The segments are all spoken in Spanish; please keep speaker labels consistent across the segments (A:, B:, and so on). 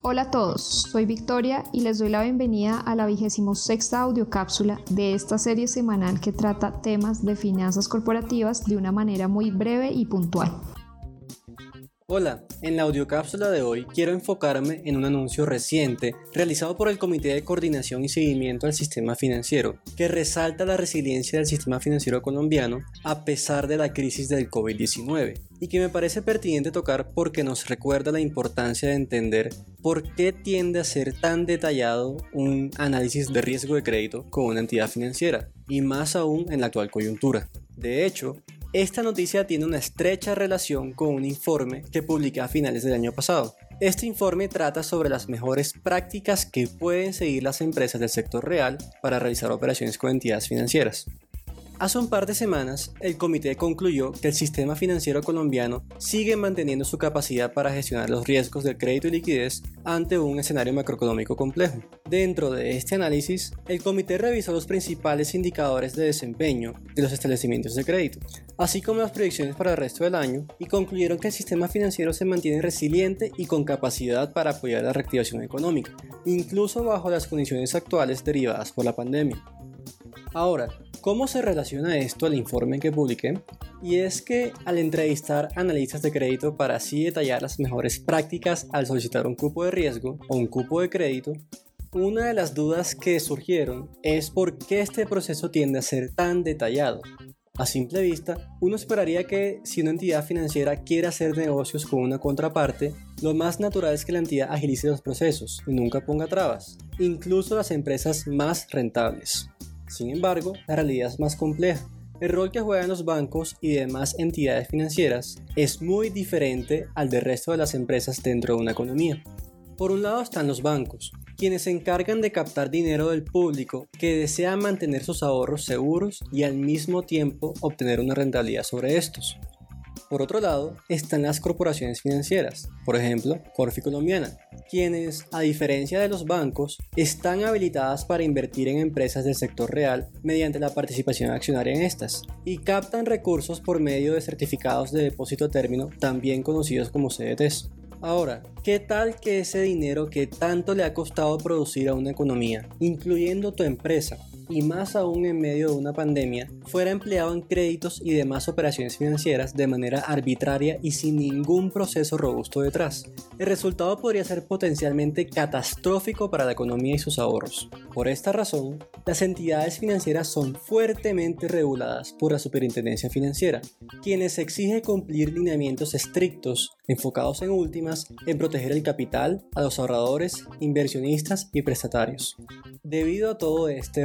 A: Hola a todos, soy Victoria y les doy la bienvenida a la vigésimo sexta audiocápsula de esta serie semanal que trata temas de finanzas corporativas de una manera muy breve y puntual.
B: Hola, en la audiocápsula de hoy quiero enfocarme en un anuncio reciente realizado por el Comité de Coordinación y Seguimiento del Sistema Financiero, que resalta la resiliencia del sistema financiero colombiano a pesar de la crisis del COVID-19, y que me parece pertinente tocar porque nos recuerda la importancia de entender por qué tiende a ser tan detallado un análisis de riesgo de crédito con una entidad financiera, y más aún en la actual coyuntura. De hecho, esta noticia tiene una estrecha relación con un informe que publiqué a finales del año pasado. Este informe trata sobre las mejores prácticas que pueden seguir las empresas del sector real para realizar operaciones con entidades financieras. Hace un par de semanas, el comité concluyó que el sistema financiero colombiano sigue manteniendo su capacidad para gestionar los riesgos del crédito y liquidez ante un escenario macroeconómico complejo. Dentro de este análisis, el comité revisó los principales indicadores de desempeño de los establecimientos de crédito, así como las proyecciones para el resto del año, y concluyeron que el sistema financiero se mantiene resiliente y con capacidad para apoyar la reactivación económica, incluso bajo las condiciones actuales derivadas por la pandemia. Ahora, ¿cómo se relaciona esto al informe que publiqué? Y es que al entrevistar analistas de crédito para así detallar las mejores prácticas al solicitar un cupo de riesgo o un cupo de crédito, una de las dudas que surgieron es por qué este proceso tiende a ser tan detallado. A simple vista, uno esperaría que si una entidad financiera quiere hacer negocios con una contraparte, lo más natural es que la entidad agilice los procesos y nunca ponga trabas, incluso las empresas más rentables. Sin embargo, la realidad es más compleja. El rol que juegan los bancos y demás entidades financieras es muy diferente al del resto de las empresas dentro de una economía. Por un lado están los bancos, quienes se encargan de captar dinero del público que desea mantener sus ahorros seguros y al mismo tiempo obtener una rentabilidad sobre estos. Por otro lado, están las corporaciones financieras, por ejemplo, Corfi Colombiana, quienes, a diferencia de los bancos, están habilitadas para invertir en empresas del sector real mediante la participación accionaria en estas, y captan recursos por medio de certificados de depósito a término, también conocidos como CDTs. Ahora, ¿qué tal que ese dinero que tanto le ha costado producir a una economía, incluyendo tu empresa, y más aún en medio de una pandemia, fuera empleado en créditos y demás operaciones financieras de manera arbitraria y sin ningún proceso robusto detrás. El resultado podría ser potencialmente catastrófico para la economía y sus ahorros. Por esta razón, las entidades financieras son fuertemente reguladas por la Superintendencia Financiera, quienes exige cumplir lineamientos estrictos enfocados en últimas en proteger el capital, a los ahorradores, inversionistas y prestatarios. Debido a todo este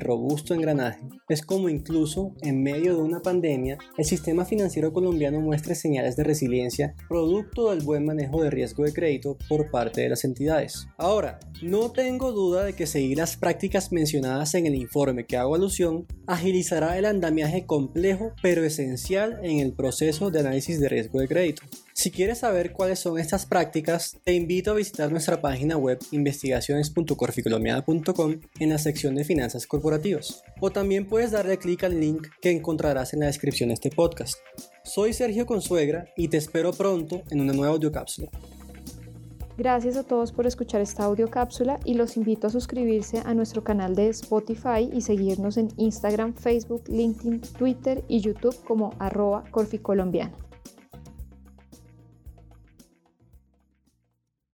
B: engranaje, es como incluso en medio de una pandemia, el sistema financiero colombiano muestra señales de resiliencia producto del buen manejo de riesgo de crédito por parte de las entidades. Ahora, no tengo duda de que seguir las prácticas mencionadas en el informe que hago alusión agilizará el andamiaje complejo pero esencial en el proceso de análisis de riesgo de crédito. Si quieres saber cuáles son estas prácticas, te invito a visitar nuestra página web investigaciones.corficolombiana.com en la sección de finanzas corporativas. O también puedes darle clic al link que encontrarás en la descripción de este podcast. Soy Sergio Consuegra y te espero pronto en una nueva audiocápsula.
A: Gracias a todos por escuchar esta audiocápsula y los invito a suscribirse a nuestro canal de Spotify y seguirnos en Instagram, Facebook, LinkedIn, Twitter y YouTube como arroba corficolombiana.